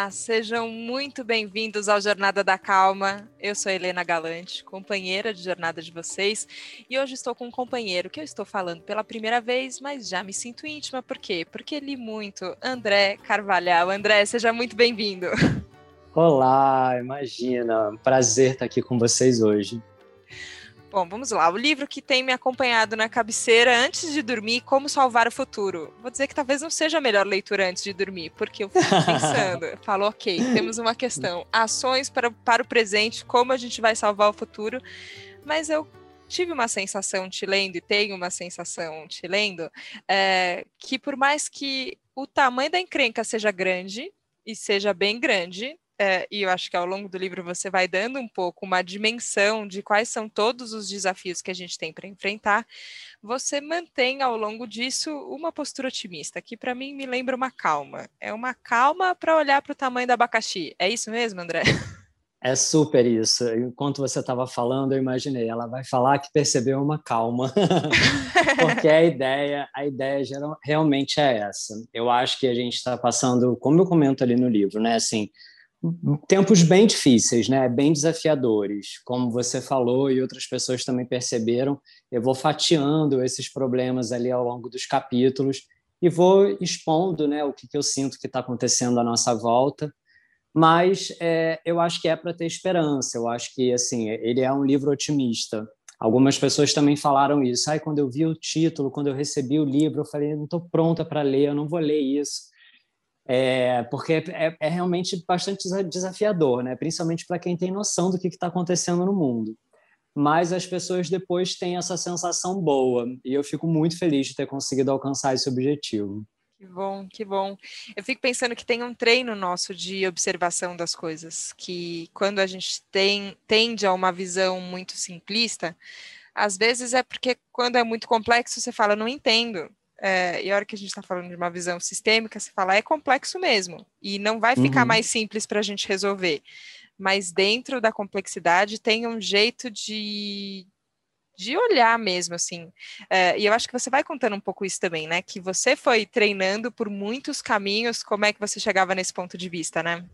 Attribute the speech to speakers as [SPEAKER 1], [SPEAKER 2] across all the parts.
[SPEAKER 1] Olá, sejam muito bem-vindos ao Jornada da Calma. Eu sou Helena Galante, companheira de jornada de vocês, e hoje estou com um companheiro que eu estou falando pela primeira vez, mas já me sinto íntima. Por quê? Porque li muito, André Carvalhal. André, seja muito bem-vindo.
[SPEAKER 2] Olá, imagina, prazer estar aqui com vocês hoje.
[SPEAKER 1] Bom, vamos lá. O livro que tem me acompanhado na cabeceira antes de dormir, Como Salvar o Futuro. Vou dizer que talvez não seja a melhor leitura antes de dormir, porque eu fico pensando, falo, ok, temos uma questão. Ações para, para o presente, como a gente vai salvar o futuro. Mas eu tive uma sensação te lendo, e tenho uma sensação te lendo, é, que por mais que o tamanho da encrenca seja grande, e seja bem grande, é, e eu acho que ao longo do livro você vai dando um pouco uma dimensão de quais são todos os desafios que a gente tem para enfrentar, você mantém ao longo disso uma postura otimista, que para mim me lembra uma calma. É uma calma para olhar para o tamanho do abacaxi. É isso mesmo, André?
[SPEAKER 2] É super isso. Enquanto você estava falando, eu imaginei, ela vai falar que percebeu uma calma, porque a ideia, a ideia geral, realmente é essa. Eu acho que a gente está passando, como eu comento ali no livro, né? Assim, tempos bem difíceis, né? Bem desafiadores, como você falou e outras pessoas também perceberam. Eu vou fatiando esses problemas ali ao longo dos capítulos e vou expondo, né, o que, eu sinto que está acontecendo à nossa volta. Mas é, eu acho que é para ter esperança. Eu acho que assim ele é um livro otimista. Algumas pessoas também falaram isso. Ai, quando eu vi o título, quando eu recebi o livro, eu falei, não estou pronta para ler, eu não vou ler isso é, porque é, é, realmente bastante desafiador, né? principalmente para quem tem noção do que está acontecendo no mundo. Mas as pessoas depois têm essa sensação boa, e eu fico muito feliz de ter conseguido alcançar esse objetivo.
[SPEAKER 1] Que bom, que bom. Eu fico pensando que tem um treino nosso de observação das coisas, que quando a gente tem, tende a uma visão muito simplista, às vezes é porque quando é muito complexo você fala, não entendo, é, e a hora que a gente está falando de uma visão sistêmica, se fala é complexo mesmo. E não vai ficar uhum. mais simples para a gente resolver. Mas dentro da complexidade tem um jeito de, de olhar mesmo, assim. É, e eu acho que você vai contando um pouco isso também, né? Que você foi treinando por muitos caminhos, como é que você chegava nesse ponto de vista, né?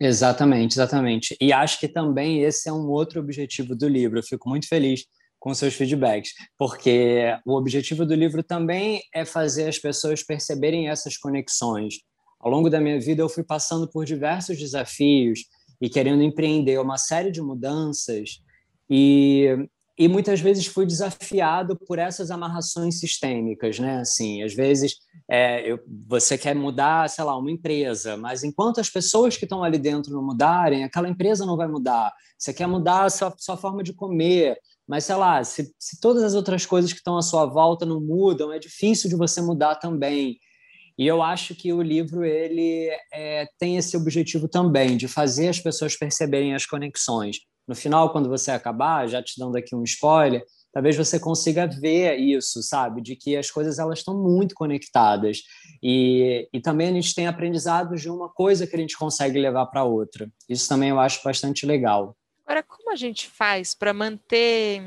[SPEAKER 2] Exatamente, exatamente. E acho que também esse é um outro objetivo do livro. Eu fico muito feliz com seus feedbacks, porque o objetivo do livro também é fazer as pessoas perceberem essas conexões. Ao longo da minha vida, eu fui passando por diversos desafios e querendo empreender uma série de mudanças, e, e muitas vezes fui desafiado por essas amarrações sistêmicas, né? Assim, às vezes é, eu, você quer mudar, sei lá, uma empresa, mas enquanto as pessoas que estão ali dentro não mudarem, aquela empresa não vai mudar. Você quer mudar a sua, sua forma de comer, mas, sei lá, se, se todas as outras coisas que estão à sua volta não mudam, é difícil de você mudar também. E eu acho que o livro ele é, tem esse objetivo também, de fazer as pessoas perceberem as conexões. No final, quando você acabar, já te dando aqui um spoiler, talvez você consiga ver isso, sabe? De que as coisas elas estão muito conectadas. E, e também a gente tem aprendizados de uma coisa que a gente consegue levar para outra. Isso também eu acho bastante legal.
[SPEAKER 1] Agora, como a gente faz para manter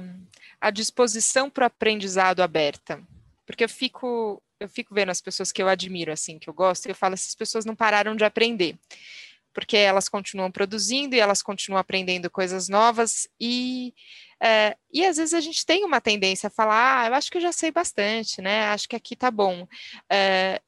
[SPEAKER 1] a disposição para o aprendizado aberta? Porque eu fico, eu fico vendo as pessoas que eu admiro, assim, que eu gosto, e eu falo, essas pessoas não pararam de aprender. Porque elas continuam produzindo e elas continuam aprendendo coisas novas, e, é, e às vezes a gente tem uma tendência a falar, ah, eu acho que eu já sei bastante, né? Acho que aqui tá bom. É,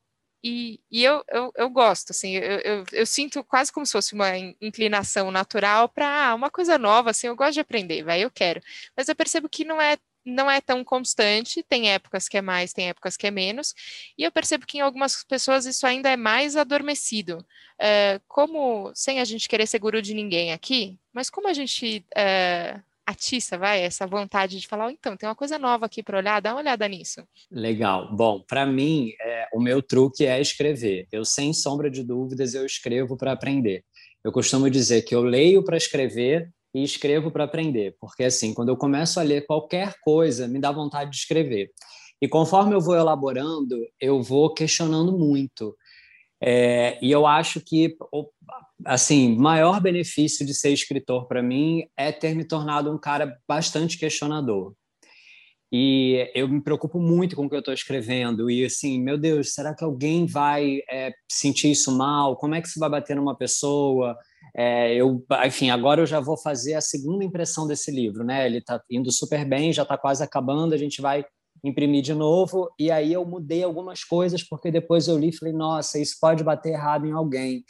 [SPEAKER 1] e, e eu, eu, eu, gosto, assim, eu, eu, eu, sinto quase como se fosse uma inclinação natural para ah, uma coisa nova, assim, eu gosto de aprender, vai, eu quero. Mas eu percebo que não é não é tão constante, tem épocas que é mais, tem épocas que é menos, e eu percebo que em algumas pessoas isso ainda é mais adormecido. É, como, sem a gente querer seguro de ninguém aqui, mas como a gente é, atiça, vai, essa vontade de falar, oh, então, tem uma coisa nova aqui para olhar, dá uma olhada nisso.
[SPEAKER 2] Legal. Bom, para mim, é, o meu truque é escrever. Eu, sem sombra de dúvidas, eu escrevo para aprender. Eu costumo dizer que eu leio para escrever e escrevo para aprender, porque assim, quando eu começo a ler qualquer coisa, me dá vontade de escrever. E conforme eu vou elaborando, eu vou questionando muito. É, e eu acho que assim, maior benefício de ser escritor para mim é ter me tornado um cara bastante questionador. E eu me preocupo muito com o que eu estou escrevendo. E assim, meu Deus, será que alguém vai é, sentir isso mal? Como é que isso vai bater numa pessoa? É, eu, enfim, agora eu já vou fazer a segunda impressão desse livro, né? Ele está indo super bem, já está quase acabando, a gente vai imprimir de novo. E aí eu mudei algumas coisas porque depois eu li e falei, nossa, isso pode bater errado em alguém.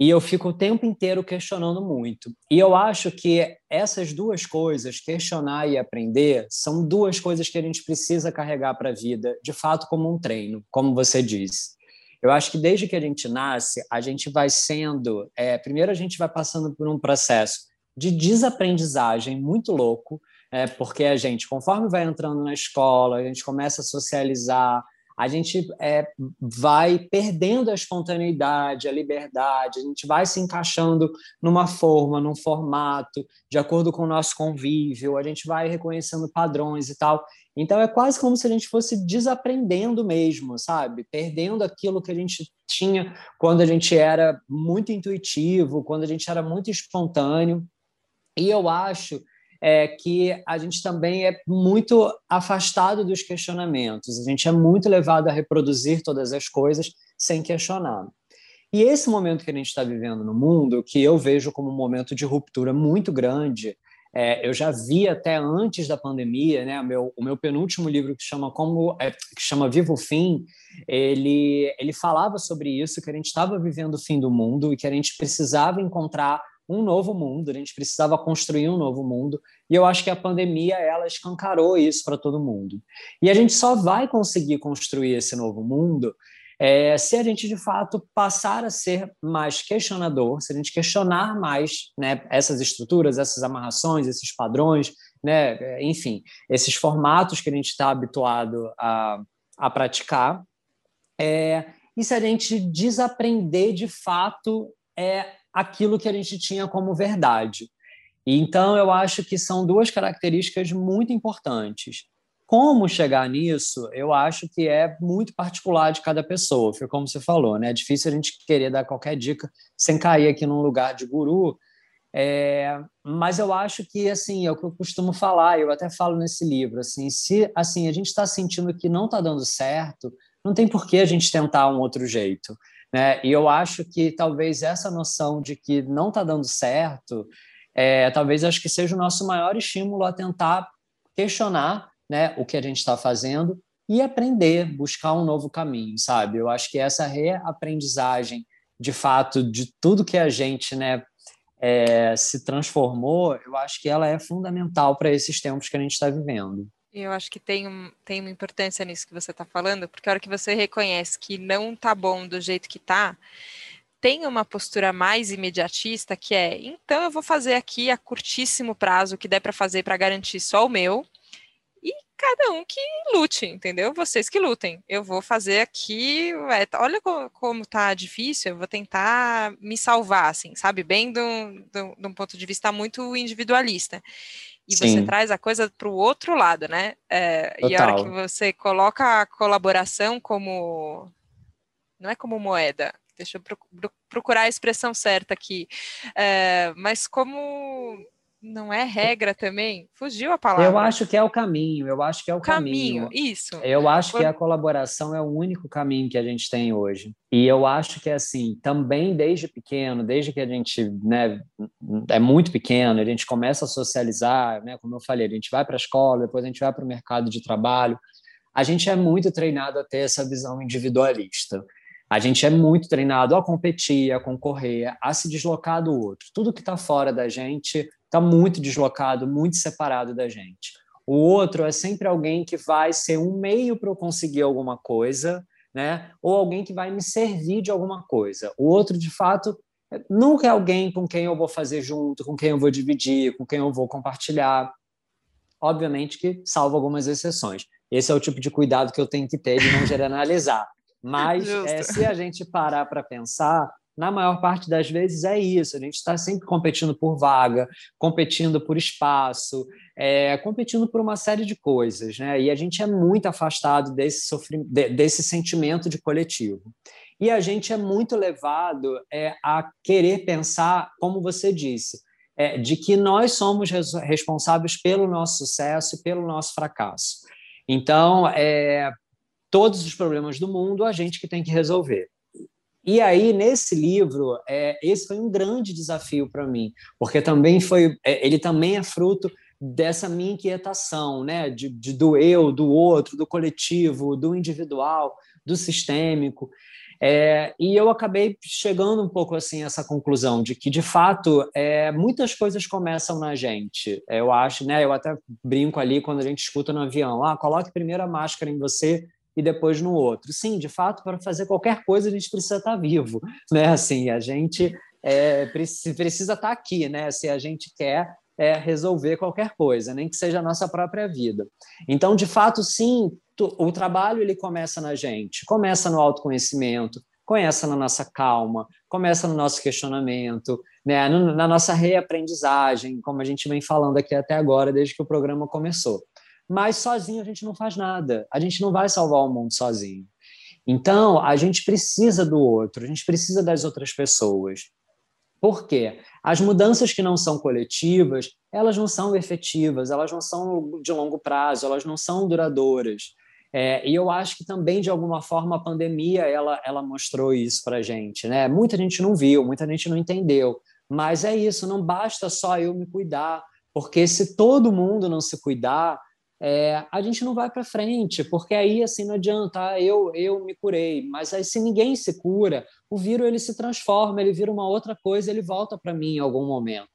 [SPEAKER 2] E eu fico o tempo inteiro questionando muito. E eu acho que essas duas coisas, questionar e aprender, são duas coisas que a gente precisa carregar para a vida, de fato, como um treino, como você disse. Eu acho que desde que a gente nasce, a gente vai sendo. É, primeiro, a gente vai passando por um processo de desaprendizagem muito louco, é, porque a gente, conforme vai entrando na escola, a gente começa a socializar, a gente é, vai perdendo a espontaneidade, a liberdade, a gente vai se encaixando numa forma, num formato, de acordo com o nosso convívio, a gente vai reconhecendo padrões e tal. Então é quase como se a gente fosse desaprendendo mesmo, sabe? Perdendo aquilo que a gente tinha quando a gente era muito intuitivo, quando a gente era muito espontâneo. E eu acho é que a gente também é muito afastado dos questionamentos, a gente é muito levado a reproduzir todas as coisas sem questionar. E esse momento que a gente está vivendo no mundo, que eu vejo como um momento de ruptura muito grande, é, eu já vi até antes da pandemia, né? O meu, o meu penúltimo livro que chama como é, que chama Vivo o Fim, ele ele falava sobre isso que a gente estava vivendo o fim do mundo e que a gente precisava encontrar um novo mundo, a gente precisava construir um novo mundo, e eu acho que a pandemia ela escancarou isso para todo mundo. E a gente só vai conseguir construir esse novo mundo é, se a gente de fato passar a ser mais questionador, se a gente questionar mais né, essas estruturas, essas amarrações, esses padrões, né, enfim, esses formatos que a gente está habituado a, a praticar, é, e se a gente desaprender de fato é, aquilo que a gente tinha como verdade. Então, eu acho que são duas características muito importantes. Como chegar nisso, eu acho que é muito particular de cada pessoa, foi como você falou, né? É difícil a gente querer dar qualquer dica sem cair aqui num lugar de guru, é, mas eu acho que assim é o que eu costumo falar, eu até falo nesse livro, assim, se assim a gente está sentindo que não está dando certo, não tem por que a gente tentar um outro jeito. Né? E eu acho que talvez essa noção de que não está dando certo, é, talvez acho que seja o nosso maior estímulo a tentar questionar né, o que a gente está fazendo e aprender, buscar um novo caminho, sabe? Eu acho que essa reaprendizagem, de fato, de tudo que a gente né, é, se transformou, eu acho que ela é fundamental para esses tempos que a gente está vivendo.
[SPEAKER 1] Eu acho que tem, um, tem uma importância nisso que você está falando, porque a hora que você reconhece que não tá bom do jeito que tá, tem uma postura mais imediatista que é, então eu vou fazer aqui a curtíssimo prazo que der para fazer para garantir só o meu, cada um que lute, entendeu? Vocês que lutem. Eu vou fazer aqui, é, olha como, como tá difícil, eu vou tentar me salvar, assim, sabe? Bem de um ponto de vista muito individualista e Sim. você traz a coisa para o outro lado, né? É, e a hora que você coloca a colaboração como. Não é como moeda, deixa eu procurar a expressão certa aqui, é, mas como não é regra também? Fugiu a palavra.
[SPEAKER 2] Eu acho que é o caminho, eu acho que é o caminho.
[SPEAKER 1] caminho. Isso.
[SPEAKER 2] Eu acho que a colaboração é o único caminho que a gente tem hoje. E eu acho que, assim, também desde pequeno, desde que a gente né, é muito pequeno, a gente começa a socializar, né, como eu falei, a gente vai para a escola, depois a gente vai para o mercado de trabalho, a gente é muito treinado a ter essa visão individualista. A gente é muito treinado a competir, a concorrer, a se deslocar do outro. Tudo que está fora da gente está muito deslocado, muito separado da gente. O outro é sempre alguém que vai ser um meio para eu conseguir alguma coisa, né? Ou alguém que vai me servir de alguma coisa. O outro, de fato, nunca é alguém com quem eu vou fazer junto, com quem eu vou dividir, com quem eu vou compartilhar. Obviamente que salvo algumas exceções. Esse é o tipo de cuidado que eu tenho que ter de não generalizar. Mas é, se a gente parar para pensar, na maior parte das vezes é isso. A gente está sempre competindo por vaga, competindo por espaço, é, competindo por uma série de coisas, né? E a gente é muito afastado desse, desse sentimento de coletivo. E a gente é muito levado é, a querer pensar, como você disse, é, de que nós somos res responsáveis pelo nosso sucesso e pelo nosso fracasso. Então, é, todos os problemas do mundo a gente que tem que resolver. E aí, nesse livro, é, esse foi um grande desafio para mim, porque também foi, é, ele também é fruto dessa minha inquietação, né, de, de, do eu, do outro, do coletivo, do individual, do sistêmico. É, e eu acabei chegando um pouco assim a essa conclusão de que, de fato, é, muitas coisas começam na gente. É, eu acho, né? Eu até brinco ali quando a gente escuta no avião, ah, coloque primeiro a máscara em você e depois no outro. Sim, de fato, para fazer qualquer coisa a gente precisa estar vivo, né? Assim, a gente é, precisa estar aqui, né? Se a gente quer é, resolver qualquer coisa, nem que seja a nossa própria vida. Então, de fato, sim, o trabalho ele começa na gente, começa no autoconhecimento, começa na nossa calma, começa no nosso questionamento, né? na nossa reaprendizagem, como a gente vem falando aqui até agora, desde que o programa começou. Mas sozinho a gente não faz nada, a gente não vai salvar o mundo sozinho. Então, a gente precisa do outro, a gente precisa das outras pessoas. Por quê? As mudanças que não são coletivas, elas não são efetivas, elas não são de longo prazo, elas não são duradouras. É, e eu acho que também, de alguma forma, a pandemia ela, ela mostrou isso para a gente. Né? Muita gente não viu, muita gente não entendeu. Mas é isso, não basta só eu me cuidar, porque se todo mundo não se cuidar, é, a gente não vai para frente, porque aí assim não adianta, ah, eu eu me curei, mas aí se ninguém se cura, o vírus ele se transforma, ele vira uma outra coisa, ele volta para mim em algum momento.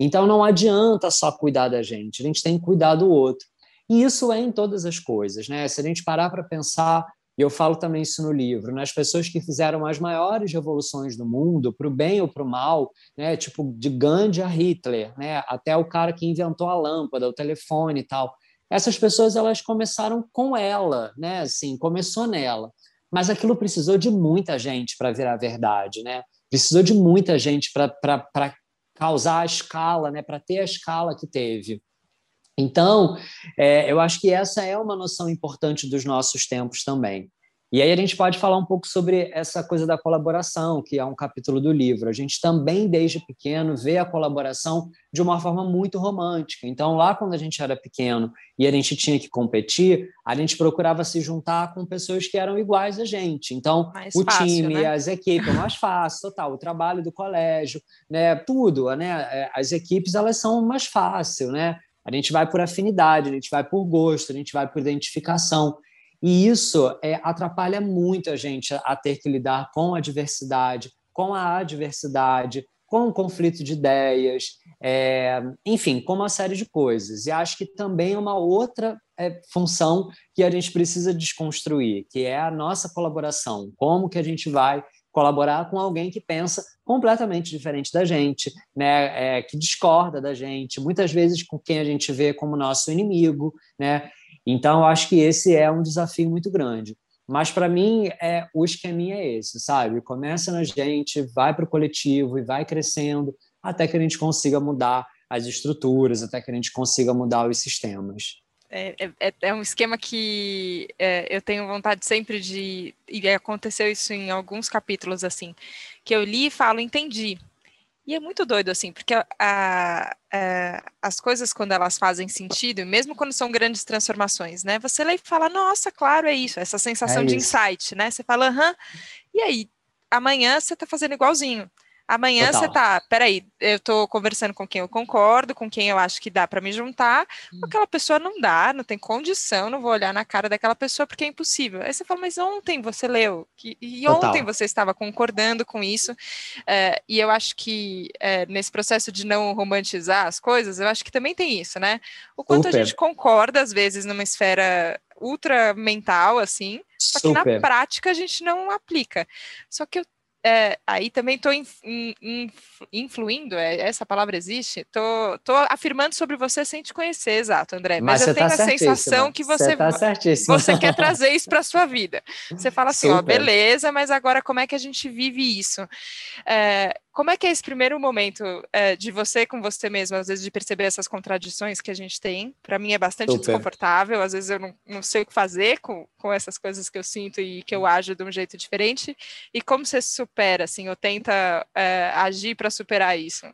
[SPEAKER 2] Então não adianta só cuidar da gente, a gente tem que cuidar do outro. E isso é em todas as coisas, né? Se a gente parar para pensar, e eu falo também isso no livro, nas né? pessoas que fizeram as maiores revoluções do mundo, para o bem ou para o mal, né? Tipo de Gandhi a Hitler, né? Até o cara que inventou a lâmpada, o telefone e tal essas pessoas elas começaram com ela, né? Assim, começou nela. Mas aquilo precisou de muita gente para virar verdade, né? Precisou de muita gente para causar a escala, né? Para ter a escala que teve. Então, é, eu acho que essa é uma noção importante dos nossos tempos também. E aí a gente pode falar um pouco sobre essa coisa da colaboração, que é um capítulo do livro. A gente também, desde pequeno, vê a colaboração de uma forma muito romântica. Então, lá quando a gente era pequeno e a gente tinha que competir, a gente procurava se juntar com pessoas que eram iguais a gente. Então, mais o fácil, time, né? as equipes, mais fácil, total. O trabalho do colégio, né? Tudo, né? É, as equipes, elas são mais fácil, né? A gente vai por afinidade, a gente vai por gosto, a gente vai por identificação. E isso é, atrapalha muito a gente a, ter que lidar com a diversidade, com a adversidade, com o conflito de ideias, é, enfim, com uma série de coisas. E acho que também é uma outra é, função que a gente precisa desconstruir, que é a nossa colaboração. Como que a gente vai colaborar com alguém que pensa completamente diferente da gente, né, é, que discorda da gente, muitas vezes com quem a gente vê como nosso inimigo, né, então, eu acho que esse é um desafio muito grande. Mas, para mim, é, o esqueminha é esse, sabe? Começa na gente, vai para o coletivo e vai crescendo até que a gente consiga mudar as estruturas, até que a gente consiga mudar os sistemas.
[SPEAKER 1] É, é, é um esquema que é, eu tenho vontade sempre de. E aconteceu isso em alguns capítulos, assim, que eu li e falo, entendi. E é muito doido, assim, porque a, a, a, as coisas, quando elas fazem sentido, mesmo quando são grandes transformações, né? Você lê e fala, nossa, claro, é isso, essa sensação é de insight, né? Você fala, aham, e aí, amanhã você está fazendo igualzinho. Amanhã Total. você tá, peraí, eu estou conversando com quem eu concordo, com quem eu acho que dá para me juntar, hum. aquela pessoa não dá, não tem condição, não vou olhar na cara daquela pessoa porque é impossível. Aí você fala, mas ontem você leu, que, e Total. ontem você estava concordando com isso, é, e eu acho que é, nesse processo de não romantizar as coisas, eu acho que também tem isso, né? O quanto Super. a gente concorda, às vezes, numa esfera ultra mental, assim, só que na prática a gente não aplica. Só que eu é, aí também estou influindo, é, essa palavra existe? Estou afirmando sobre você sem te conhecer, exato, André. Mas, mas eu tenho tá a sensação que você,
[SPEAKER 2] tá
[SPEAKER 1] você quer trazer isso para a sua vida. Você fala assim, Super. ó, beleza, mas agora como é que a gente vive isso? É, como é que é esse primeiro momento é, de você com você mesmo, às vezes de perceber essas contradições que a gente tem? Para mim é bastante Super. desconfortável, às vezes eu não, não sei o que fazer com, com essas coisas que eu sinto e que eu ajo de um jeito diferente. E como você supera, assim, ou tenta é, agir para superar isso?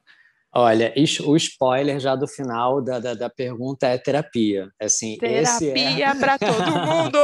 [SPEAKER 2] Olha, o spoiler já do final da, da, da pergunta é terapia. Assim,
[SPEAKER 1] terapia é... para todo mundo!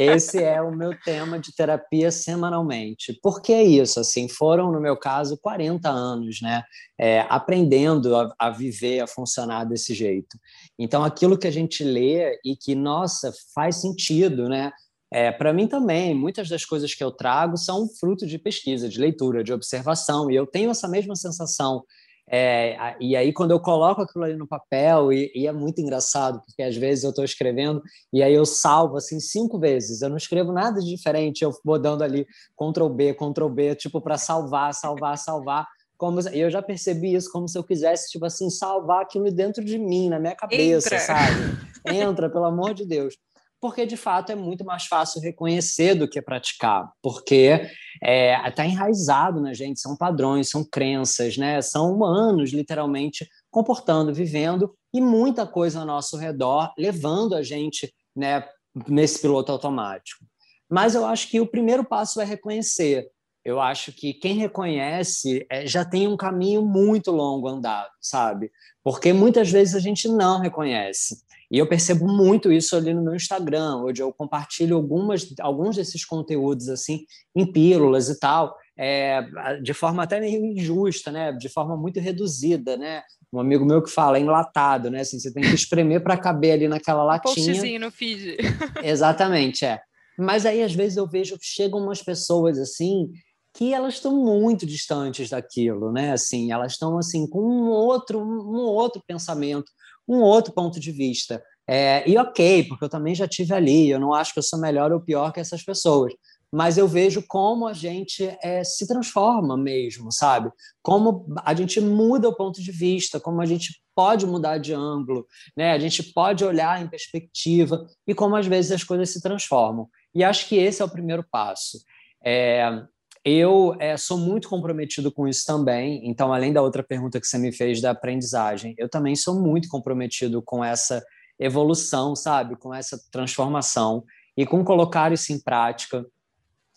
[SPEAKER 2] esse é o meu tema de terapia semanalmente. Por que isso? Assim, foram, no meu caso, 40 anos, né? É, aprendendo a, a viver, a funcionar desse jeito. Então, aquilo que a gente lê e que, nossa, faz sentido, né? É, para mim também, muitas das coisas que eu trago são fruto de pesquisa, de leitura, de observação, e eu tenho essa mesma sensação é, e aí, quando eu coloco aquilo ali no papel, e, e é muito engraçado, porque às vezes eu estou escrevendo e aí eu salvo assim cinco vezes. Eu não escrevo nada de diferente, eu vou dando ali Ctrl B, Ctrl B, tipo, para salvar, salvar, salvar. Como, e eu já percebi isso como se eu quisesse, tipo assim, salvar aquilo dentro de mim, na minha cabeça, Entra. sabe? Entra, pelo amor de Deus porque de fato é muito mais fácil reconhecer do que praticar, porque está é, tá enraizado na gente, são padrões, são crenças, né? são humanos, literalmente, comportando, vivendo, e muita coisa ao nosso redor levando a gente né, nesse piloto automático. Mas eu acho que o primeiro passo é reconhecer. Eu acho que quem reconhece é, já tem um caminho muito longo andado, sabe? Porque muitas vezes a gente não reconhece. E eu percebo muito isso ali no meu Instagram, onde eu compartilho algumas, alguns desses conteúdos assim em pílulas e tal, é, de forma até meio injusta, né? De forma muito reduzida, né? Um amigo meu que fala, é enlatado, né? Assim, você tem que espremer para caber ali naquela latinha.
[SPEAKER 1] Postzinho no feed.
[SPEAKER 2] Exatamente, é. Mas aí às vezes eu vejo chegam umas pessoas assim que elas estão muito distantes daquilo, né? Assim, elas estão assim com um outro um outro pensamento, um outro ponto de vista. É, e ok, porque eu também já tive ali, eu não acho que eu sou melhor ou pior que essas pessoas, mas eu vejo como a gente é, se transforma mesmo, sabe? Como a gente muda o ponto de vista, como a gente pode mudar de ângulo, né? A gente pode olhar em perspectiva e como às vezes as coisas se transformam. E acho que esse é o primeiro passo. É, eu é, sou muito comprometido com isso também. Então, além da outra pergunta que você me fez da aprendizagem, eu também sou muito comprometido com essa evolução, sabe? Com essa transformação e com colocar isso em prática.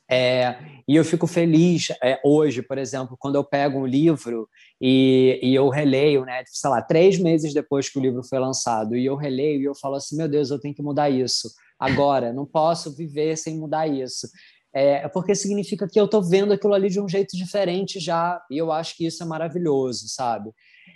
[SPEAKER 2] É, e eu fico feliz é, hoje, por exemplo, quando eu pego um livro e, e, eu releio, né, sei lá, três meses depois que o livro foi lançado, e eu releio e eu falo assim: meu Deus, eu tenho que mudar isso agora, não posso viver sem mudar isso é porque significa que eu estou vendo aquilo ali de um jeito diferente já, e eu acho que isso é maravilhoso, sabe?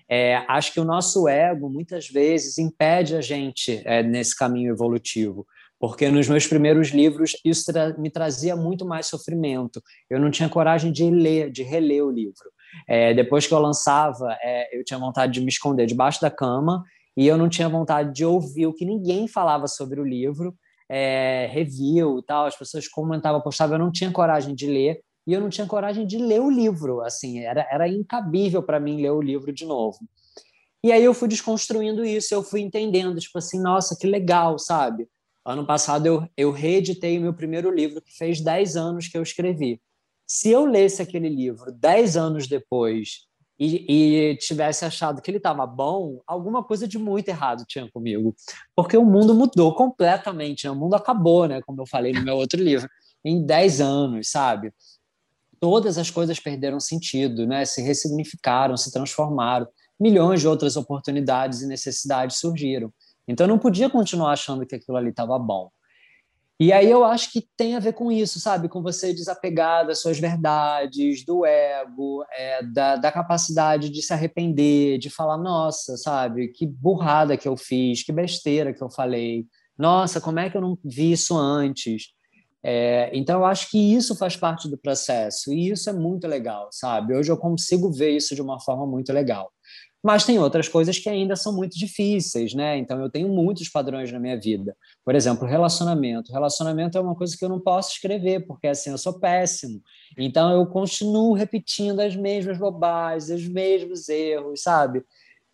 [SPEAKER 2] É, acho que o nosso ego, muitas vezes, impede a gente é, nesse caminho evolutivo, porque nos meus primeiros livros isso tra me trazia muito mais sofrimento. Eu não tinha coragem de ler, de reler o livro. É, depois que eu lançava, é, eu tinha vontade de me esconder debaixo da cama e eu não tinha vontade de ouvir o que ninguém falava sobre o livro é, review e tal, as pessoas comentavam, postavam, eu não tinha coragem de ler e eu não tinha coragem de ler o livro, assim, era, era incabível para mim ler o livro de novo. E aí eu fui desconstruindo isso, eu fui entendendo, tipo assim, nossa, que legal, sabe? Ano passado eu, eu reeditei o meu primeiro livro, que fez 10 anos que eu escrevi. Se eu lesse aquele livro 10 anos depois e, e tivesse achado que ele estava bom, alguma coisa de muito errado tinha comigo. Porque o mundo mudou completamente, né? o mundo acabou, né? como eu falei no meu outro livro, em 10 anos, sabe? Todas as coisas perderam sentido, né? se ressignificaram, se transformaram. Milhões de outras oportunidades e necessidades surgiram. Então, eu não podia continuar achando que aquilo ali estava bom. E aí eu acho que tem a ver com isso, sabe? Com você desapegar das suas verdades, do ego, é, da, da capacidade de se arrepender, de falar, nossa, sabe? Que burrada que eu fiz, que besteira que eu falei. Nossa, como é que eu não vi isso antes? É, então, eu acho que isso faz parte do processo e isso é muito legal, sabe? Hoje eu consigo ver isso de uma forma muito legal. Mas tem outras coisas que ainda são muito difíceis, né? Então eu tenho muitos padrões na minha vida. Por exemplo, relacionamento. Relacionamento é uma coisa que eu não posso escrever, porque assim, eu sou péssimo. Então eu continuo repetindo as mesmas bobagens, os mesmos erros, sabe?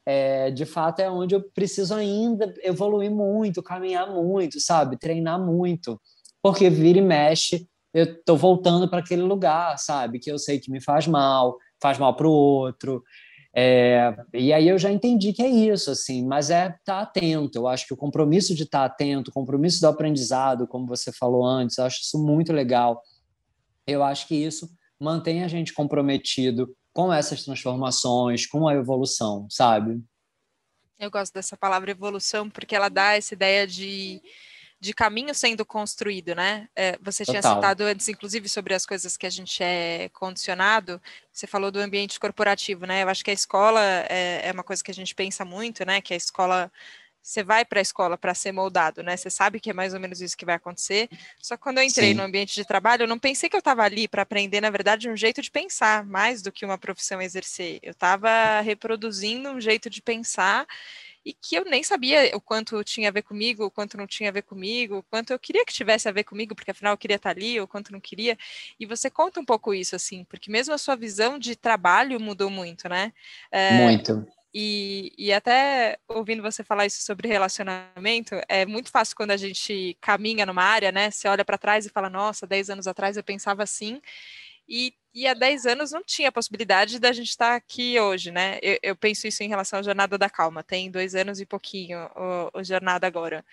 [SPEAKER 2] É, de fato é onde eu preciso ainda evoluir muito, caminhar muito, sabe? Treinar muito. Porque vira e mexe, eu estou voltando para aquele lugar, sabe? Que eu sei que me faz mal, faz mal para o outro. É, e aí eu já entendi que é isso, assim, mas é estar tá atento. Eu acho que o compromisso de estar tá atento, o compromisso do aprendizado, como você falou antes, eu acho isso muito legal. Eu acho que isso mantém a gente comprometido com essas transformações, com a evolução, sabe?
[SPEAKER 1] Eu gosto dessa palavra evolução porque ela dá essa ideia de, de caminho sendo construído, né? É, você Total. tinha citado antes, inclusive, sobre as coisas que a gente é condicionado. Você falou do ambiente corporativo, né? Eu acho que a escola é, é uma coisa que a gente pensa muito, né? Que a escola você vai para a escola para ser moldado, né? Você sabe que é mais ou menos isso que vai acontecer. Só que quando eu entrei Sim. no ambiente de trabalho, eu não pensei que eu estava ali para aprender, na verdade, um jeito de pensar, mais do que uma profissão exercer. Eu estava reproduzindo um jeito de pensar e que eu nem sabia o quanto tinha a ver comigo, o quanto não tinha a ver comigo, o quanto eu queria que tivesse a ver comigo, porque afinal eu queria estar ali, ou quanto não queria. E você conta um pouco isso, assim, porque mesmo a sua visão de trabalho mudou muito, né?
[SPEAKER 2] É, muito
[SPEAKER 1] e, e até ouvindo você falar isso sobre relacionamento, é muito fácil quando a gente caminha numa área, né? Você olha para trás e fala, nossa, 10 anos atrás eu pensava assim, e, e há 10 anos não tinha possibilidade da gente estar aqui hoje, né? Eu, eu, penso isso em relação à Jornada da Calma, tem dois anos e pouquinho o, o Jornada agora.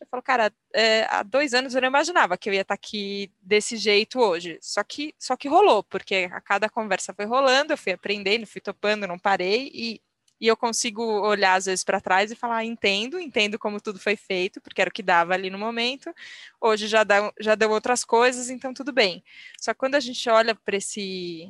[SPEAKER 1] Eu falo, cara, é, há dois anos eu não imaginava que eu ia estar aqui desse jeito hoje. Só que, só que rolou, porque a cada conversa foi rolando, eu fui aprendendo, fui topando, não parei, e e eu consigo olhar às vezes para trás e falar, ah, entendo, entendo como tudo foi feito, porque era o que dava ali no momento. Hoje já, dá, já deu outras coisas, então tudo bem. Só que quando a gente olha para esse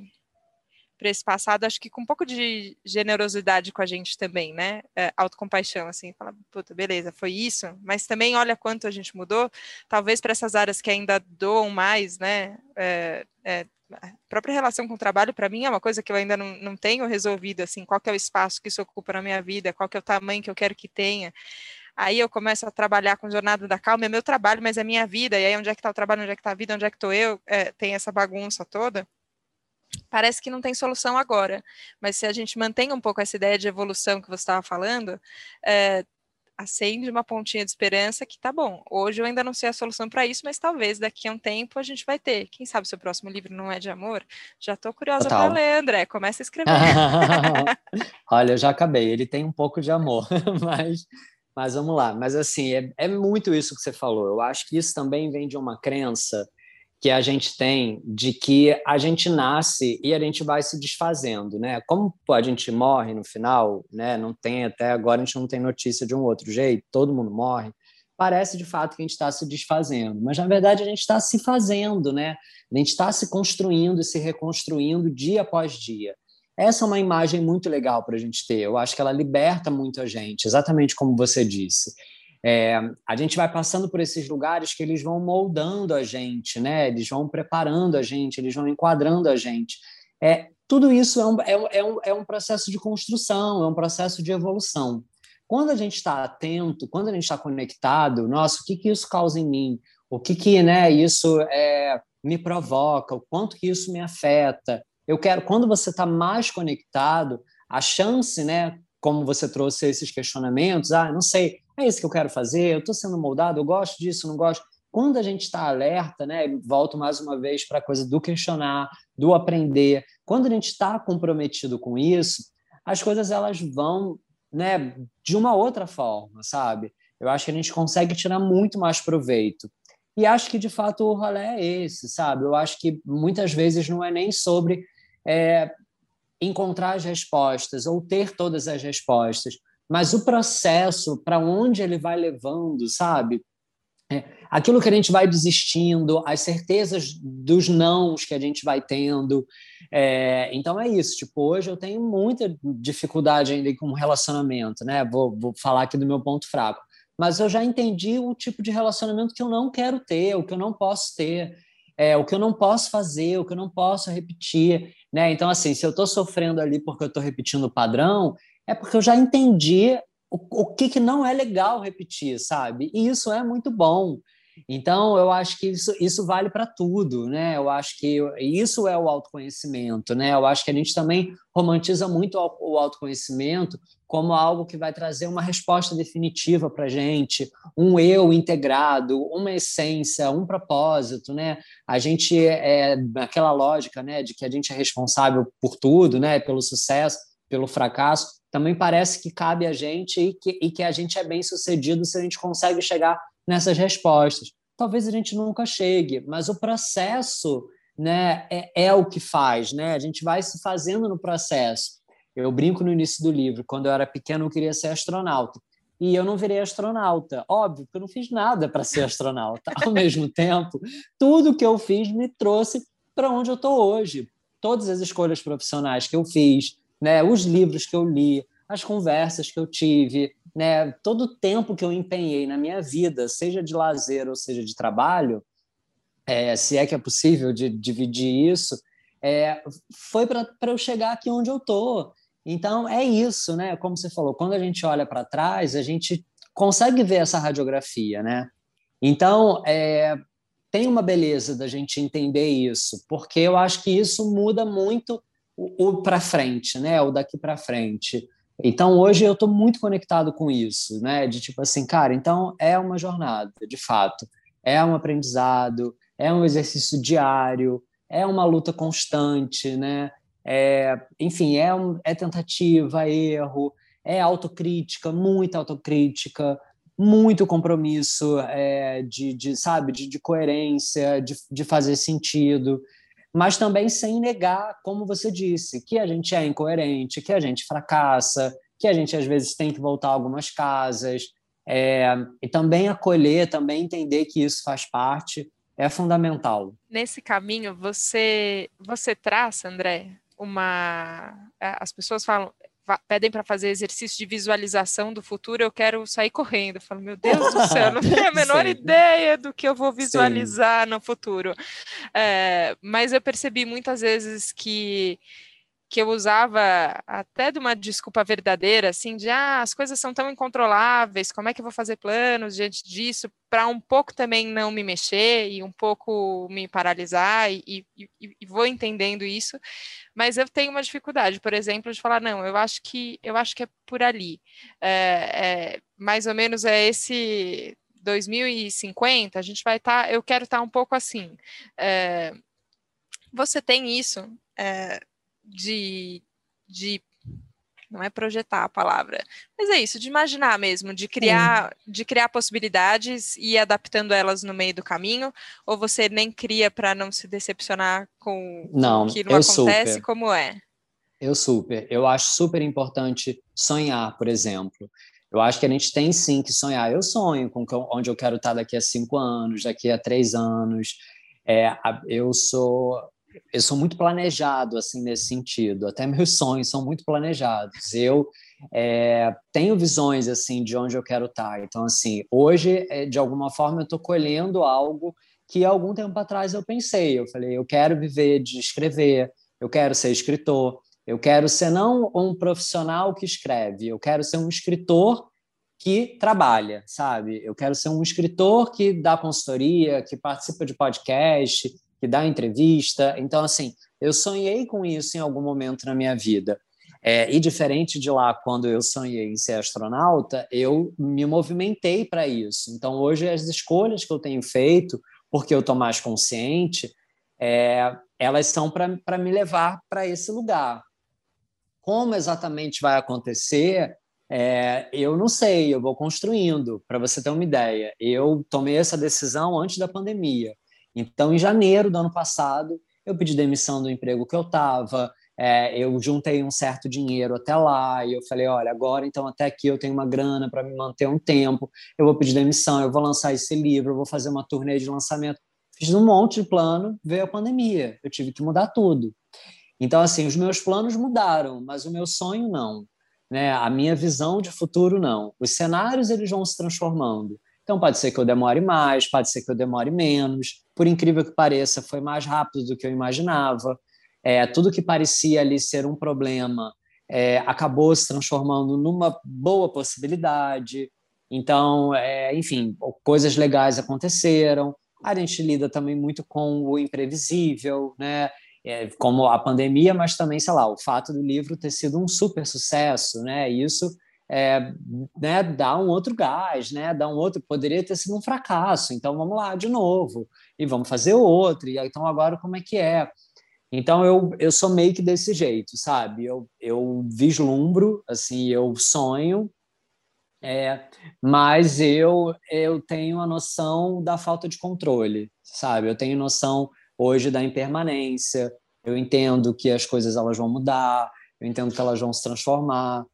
[SPEAKER 1] para esse passado, acho que com um pouco de generosidade com a gente também, né? É, autocompaixão, assim, fala, puta, beleza, foi isso, mas também olha quanto a gente mudou, talvez para essas áreas que ainda doam mais, né? É, é, a própria relação com o trabalho, para mim, é uma coisa que eu ainda não, não tenho resolvido, assim, qual é o espaço que isso ocupa na minha vida, qual é o tamanho que eu quero que tenha. Aí eu começo a trabalhar com Jornada da Calma, é meu trabalho, mas é minha vida, e aí onde é que está o trabalho, onde é que está a vida, onde é que estou eu, é, tem essa bagunça toda. Parece que não tem solução agora, mas se a gente mantém um pouco essa ideia de evolução que você estava falando, é, acende uma pontinha de esperança que tá bom. Hoje eu ainda não sei a solução para isso, mas talvez daqui a um tempo a gente vai ter. Quem sabe seu próximo livro não é de amor? Já estou curiosa para ler, André. Começa a escrever.
[SPEAKER 2] Olha, eu já acabei. Ele tem um pouco de amor, mas, mas vamos lá. Mas assim, é, é muito isso que você falou. Eu acho que isso também vem de uma crença que a gente tem de que a gente nasce e a gente vai se desfazendo, né? Como a gente morre no final, né? Não tem até agora a gente não tem notícia de um outro jeito, todo mundo morre. Parece de fato que a gente está se desfazendo, mas na verdade a gente está se fazendo, né? A gente está se construindo e se reconstruindo dia após dia. Essa é uma imagem muito legal para a gente ter. Eu acho que ela liberta muito a gente, exatamente como você disse. É, a gente vai passando por esses lugares que eles vão moldando a gente, né? Eles vão preparando a gente, eles vão enquadrando a gente. É, tudo isso é um, é, é, um, é um processo de construção, é um processo de evolução. Quando a gente está atento, quando a gente está conectado, nossa, o que, que isso causa em mim? O que, que né, isso é, me provoca? O quanto que isso me afeta? Eu quero, quando você está mais conectado, a chance, né, como você trouxe esses questionamentos, ah, não sei, é isso que eu quero fazer, eu estou sendo moldado, eu gosto disso, não gosto. Quando a gente está alerta, né, volto mais uma vez para a coisa do questionar, do aprender, quando a gente está comprometido com isso, as coisas elas vão né, de uma outra forma, sabe? Eu acho que a gente consegue tirar muito mais proveito. E acho que, de fato, o rolê é esse, sabe? Eu acho que muitas vezes não é nem sobre é, encontrar as respostas ou ter todas as respostas, mas o processo, para onde ele vai levando, sabe? É, aquilo que a gente vai desistindo, as certezas dos nãos que a gente vai tendo. É, então é isso. Tipo, hoje eu tenho muita dificuldade ainda com relacionamento, né? Vou, vou falar aqui do meu ponto fraco. Mas eu já entendi o tipo de relacionamento que eu não quero ter, o que eu não posso ter, é, o que eu não posso fazer, o que eu não posso repetir. Né? Então, assim, se eu estou sofrendo ali porque eu estou repetindo o padrão, é porque eu já entendi o, o que, que não é legal repetir, sabe? E isso é muito bom. Então, eu acho que isso, isso vale para tudo, né? Eu acho que isso é o autoconhecimento, né? Eu acho que a gente também romantiza muito o autoconhecimento como algo que vai trazer uma resposta definitiva para a gente, um eu integrado, uma essência, um propósito, né? A gente é aquela lógica, né, de que a gente é responsável por tudo, né? Pelo sucesso, pelo fracasso também parece que cabe a gente e que, e que a gente é bem sucedido se a gente consegue chegar nessas respostas. Talvez a gente nunca chegue, mas o processo né, é, é o que faz, né? A gente vai se fazendo no processo. Eu brinco no início do livro, quando eu era pequeno eu queria ser astronauta. E eu não virei astronauta, óbvio, porque eu não fiz nada para ser astronauta. Ao mesmo tempo, tudo que eu fiz me trouxe para onde eu estou hoje. Todas as escolhas profissionais que eu fiz, né, os livros que eu li, as conversas que eu tive, né, todo o tempo que eu empenhei na minha vida, seja de lazer ou seja de trabalho, é, se é que é possível de dividir isso, é, foi para eu chegar aqui onde eu estou. Então, é isso, né? Como você falou, quando a gente olha para trás, a gente consegue ver essa radiografia, né? Então, é, tem uma beleza da gente entender isso, porque eu acho que isso muda muito o, para frente, né? O daqui para frente. Então, hoje eu estou muito conectado com isso, né? De tipo assim, cara, então é uma jornada, de fato. É um aprendizado, é um exercício diário, é uma luta constante, né? É, enfim, é, um, é tentativa, erro, é autocrítica, muita autocrítica, muito compromisso é, de, de, sabe, de, de coerência, de, de fazer sentido, mas também sem negar, como você disse, que a gente é incoerente, que a gente fracassa, que a gente às vezes tem que voltar a algumas casas, é, e também acolher, também entender que isso faz parte, é fundamental.
[SPEAKER 1] Nesse caminho, você você traça, André, uma. As pessoas falam, pedem para fazer exercício de visualização do futuro, eu quero sair correndo. Eu falo, meu Deus do céu, não tenho a menor Sim. ideia do que eu vou visualizar Sim. no futuro. É, mas eu percebi muitas vezes que que eu usava até de uma desculpa verdadeira, assim, de ah, as coisas são tão incontroláveis, como é que eu vou fazer planos diante disso, para um pouco também não me mexer e um pouco me paralisar, e, e, e, vou entendendo isso, mas eu tenho uma dificuldade, por exemplo, de falar, não, eu acho que eu acho que é por ali. É, é, mais ou menos é esse 2050, a gente vai estar, tá, eu quero estar tá um pouco assim. É, você tem isso? É, de, de não é projetar a palavra, mas é isso, de imaginar mesmo, de criar, Sim. de criar possibilidades e ir adaptando elas no meio do caminho, ou você nem cria para não se decepcionar com
[SPEAKER 2] não,
[SPEAKER 1] o que não acontece, super. como é?
[SPEAKER 2] Eu super, eu acho super importante sonhar, por exemplo. Eu acho que a gente tem sim que sonhar. Eu sonho com onde eu quero estar daqui a cinco anos, daqui a três anos. É, eu sou eu sou muito planejado assim nesse sentido. Até meus sonhos são muito planejados. Eu é, tenho visões assim de onde eu quero estar. Então assim, hoje é, de alguma forma eu estou colhendo algo que algum tempo atrás eu pensei. Eu falei, eu quero viver de escrever. Eu quero ser escritor. Eu quero ser não um profissional que escreve. Eu quero ser um escritor que trabalha, sabe? Eu quero ser um escritor que dá consultoria, que participa de podcast, que dá entrevista. Então, assim, eu sonhei com isso em algum momento na minha vida. É, e diferente de lá, quando eu sonhei em ser astronauta, eu me movimentei para isso. Então, hoje, as escolhas que eu tenho feito, porque eu estou mais consciente, é, elas são para me levar para esse lugar. Como exatamente vai acontecer, é, eu não sei, eu vou construindo, para você ter uma ideia. Eu tomei essa decisão antes da pandemia. Então, em janeiro do ano passado, eu pedi demissão do emprego que eu estava, é, eu juntei um certo dinheiro até lá e eu falei, olha, agora então até aqui eu tenho uma grana para me manter um tempo, eu vou pedir demissão, eu vou lançar esse livro, eu vou fazer uma turnê de lançamento. Fiz um monte de plano, veio a pandemia, eu tive que mudar tudo. Então, assim, os meus planos mudaram, mas o meu sonho não. Né? A minha visão de futuro não. Os cenários eles vão se transformando. Então, pode ser que eu demore mais, pode ser que eu demore menos. Por incrível que pareça, foi mais rápido do que eu imaginava. É, tudo que parecia ali ser um problema é, acabou se transformando numa boa possibilidade. Então, é, enfim, coisas legais aconteceram. A gente lida também muito com o imprevisível, né? É, como a pandemia, mas também, sei lá, o fato do livro ter sido um super sucesso, né? Isso é, né, dá um outro gás, né, dá um outro, poderia ter sido um fracasso, então vamos lá de novo, e vamos fazer outro, e então agora como é que é? Então eu, eu sou meio que desse jeito, sabe? Eu, eu vislumbro, assim, eu sonho, é, mas eu, eu tenho a noção da falta de controle, sabe? Eu tenho noção hoje da impermanência. Eu entendo que as coisas elas vão mudar, eu entendo que elas vão se transformar.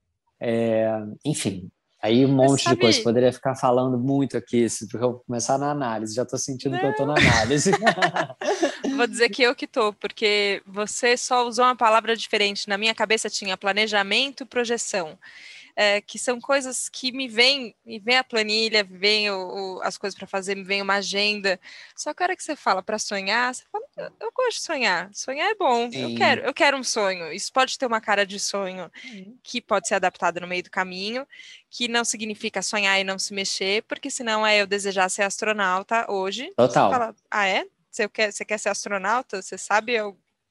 [SPEAKER 2] É, enfim, Aí um monte sabe... de coisa. Poderia ficar falando muito aqui, porque eu vou começar na análise. Já estou sentindo Não. que eu estou na análise.
[SPEAKER 1] vou dizer que eu que estou, porque você só usou uma palavra diferente. Na minha cabeça tinha planejamento e projeção é, que são coisas que me vêm, me vem a planilha, vem o, o, as coisas para fazer, me vem uma agenda. Só que a hora que você fala para sonhar, você fala, eu gosto de sonhar, sonhar é bom, Sim. eu quero, eu quero um sonho. Isso pode ter uma cara de sonho que pode ser adaptado no meio do caminho, que não significa sonhar e não se mexer, porque senão é eu desejar ser astronauta hoje.
[SPEAKER 2] Total.
[SPEAKER 1] Fala, ah, é? Você quer, você quer ser astronauta? Você sabe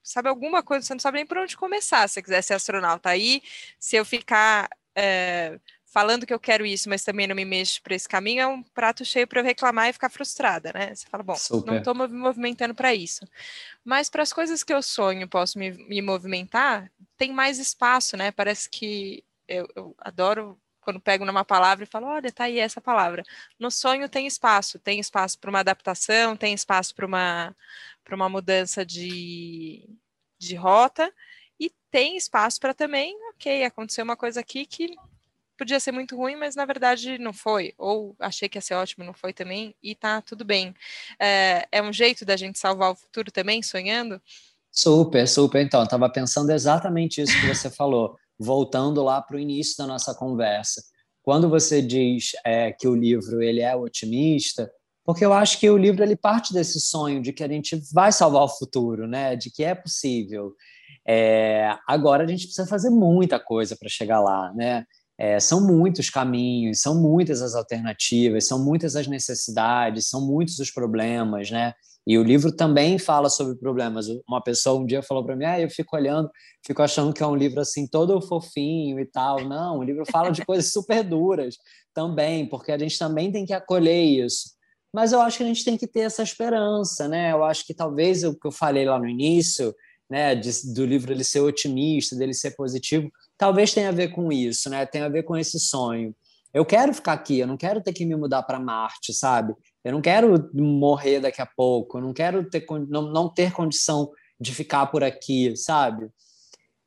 [SPEAKER 1] sabe alguma coisa, você não sabe nem por onde começar se você quiser ser astronauta. Aí, se eu ficar é, falando que eu quero isso, mas também não me mexo para esse caminho, é um prato cheio para eu reclamar e ficar frustrada, né? Você fala, bom, Super. não estou me movimentando para isso. Mas para as coisas que eu sonho, posso me, me, movimentar, tem mais espaço, né? Parece que eu, eu adoro quando pego numa palavra e falo, olha, tá aí essa palavra. No sonho tem espaço, tem espaço para uma adaptação, tem espaço para uma, para uma mudança de, de rota, e tem espaço para também, ok, aconteceu uma coisa aqui que podia ser muito ruim, mas na verdade não foi. Ou achei que ia ser ótimo, não foi também, e tá tudo bem. É, é um jeito da gente salvar o futuro também, sonhando?
[SPEAKER 2] Super, super. Então, estava pensando exatamente isso que você falou, voltando lá para o início da nossa conversa. Quando você diz é, que o livro ele é otimista, porque eu acho que o livro ele parte desse sonho de que a gente vai salvar o futuro, né? De que é possível. É, agora a gente precisa fazer muita coisa para chegar lá, né? É, são muitos caminhos, são muitas as alternativas, são muitas as necessidades, são muitos os problemas, né? E o livro também fala sobre problemas. Uma pessoa um dia falou para mim: ah, eu fico olhando, fico achando que é um livro assim todo fofinho e tal. Não, o livro fala de coisas super duras também, porque a gente também tem que acolher isso. Mas eu acho que a gente tem que ter essa esperança, né? Eu acho que talvez o que eu falei lá no início, né, de, do livro ele ser otimista, dele ser positivo, talvez tenha a ver com isso, né? Tem a ver com esse sonho. Eu quero ficar aqui, eu não quero ter que me mudar para Marte, sabe? Eu não quero morrer daqui a pouco, eu não quero ter não, não ter condição de ficar por aqui, sabe?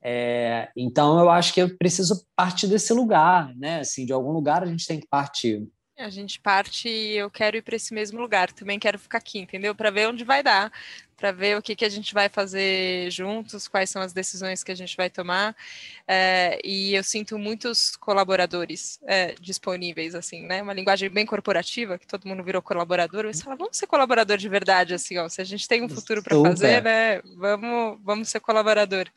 [SPEAKER 2] É, então eu acho que eu preciso partir desse lugar, né? Assim, de algum lugar a gente tem que partir.
[SPEAKER 1] A gente parte e eu quero ir para esse mesmo lugar, também quero ficar aqui, entendeu? Para ver onde vai dar, para ver o que, que a gente vai fazer juntos, quais são as decisões que a gente vai tomar. É, e eu sinto muitos colaboradores é, disponíveis, assim, né? Uma linguagem bem corporativa, que todo mundo virou colaborador. Você fala, vamos ser colaborador de verdade, assim, ó. Se a gente tem um futuro para fazer, né? Vamos, vamos ser colaborador.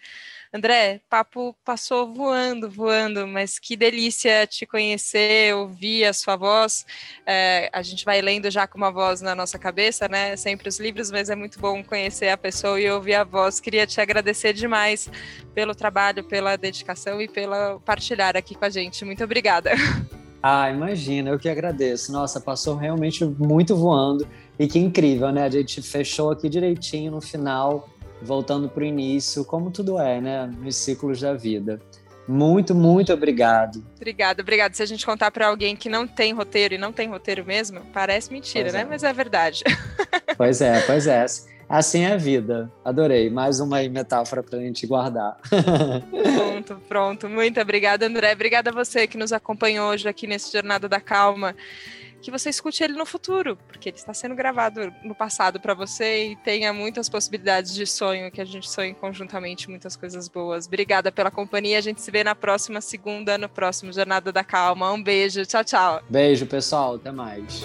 [SPEAKER 1] André, papo passou voando, voando, mas que delícia te conhecer, ouvir a sua voz. É, a gente vai lendo já com uma voz na nossa cabeça, né? Sempre os livros, mas é muito bom conhecer a pessoa e ouvir a voz. Queria te agradecer demais pelo trabalho, pela dedicação e pela partilhar aqui com a gente. Muito obrigada.
[SPEAKER 2] Ah, imagina, eu que agradeço. Nossa, passou realmente muito voando e que incrível, né? A gente fechou aqui direitinho no final voltando para o início, como tudo é, né, nos ciclos da vida. Muito, muito obrigado.
[SPEAKER 1] Obrigada, obrigada. Se a gente contar para alguém que não tem roteiro e não tem roteiro mesmo, parece mentira, pois né? É. Mas é verdade.
[SPEAKER 2] Pois é, pois é. Assim é a vida. Adorei. Mais uma metáfora para a gente guardar.
[SPEAKER 1] Pronto, pronto. Muito obrigada, André. Obrigada a você que nos acompanhou hoje aqui nesse Jornada da Calma que você escute ele no futuro, porque ele está sendo gravado no passado para você e tenha muitas possibilidades de sonho, que a gente sonhe conjuntamente muitas coisas boas. Obrigada pela companhia, a gente se vê na próxima segunda, no próximo Jornada da Calma. Um beijo, tchau, tchau.
[SPEAKER 2] Beijo, pessoal, até mais.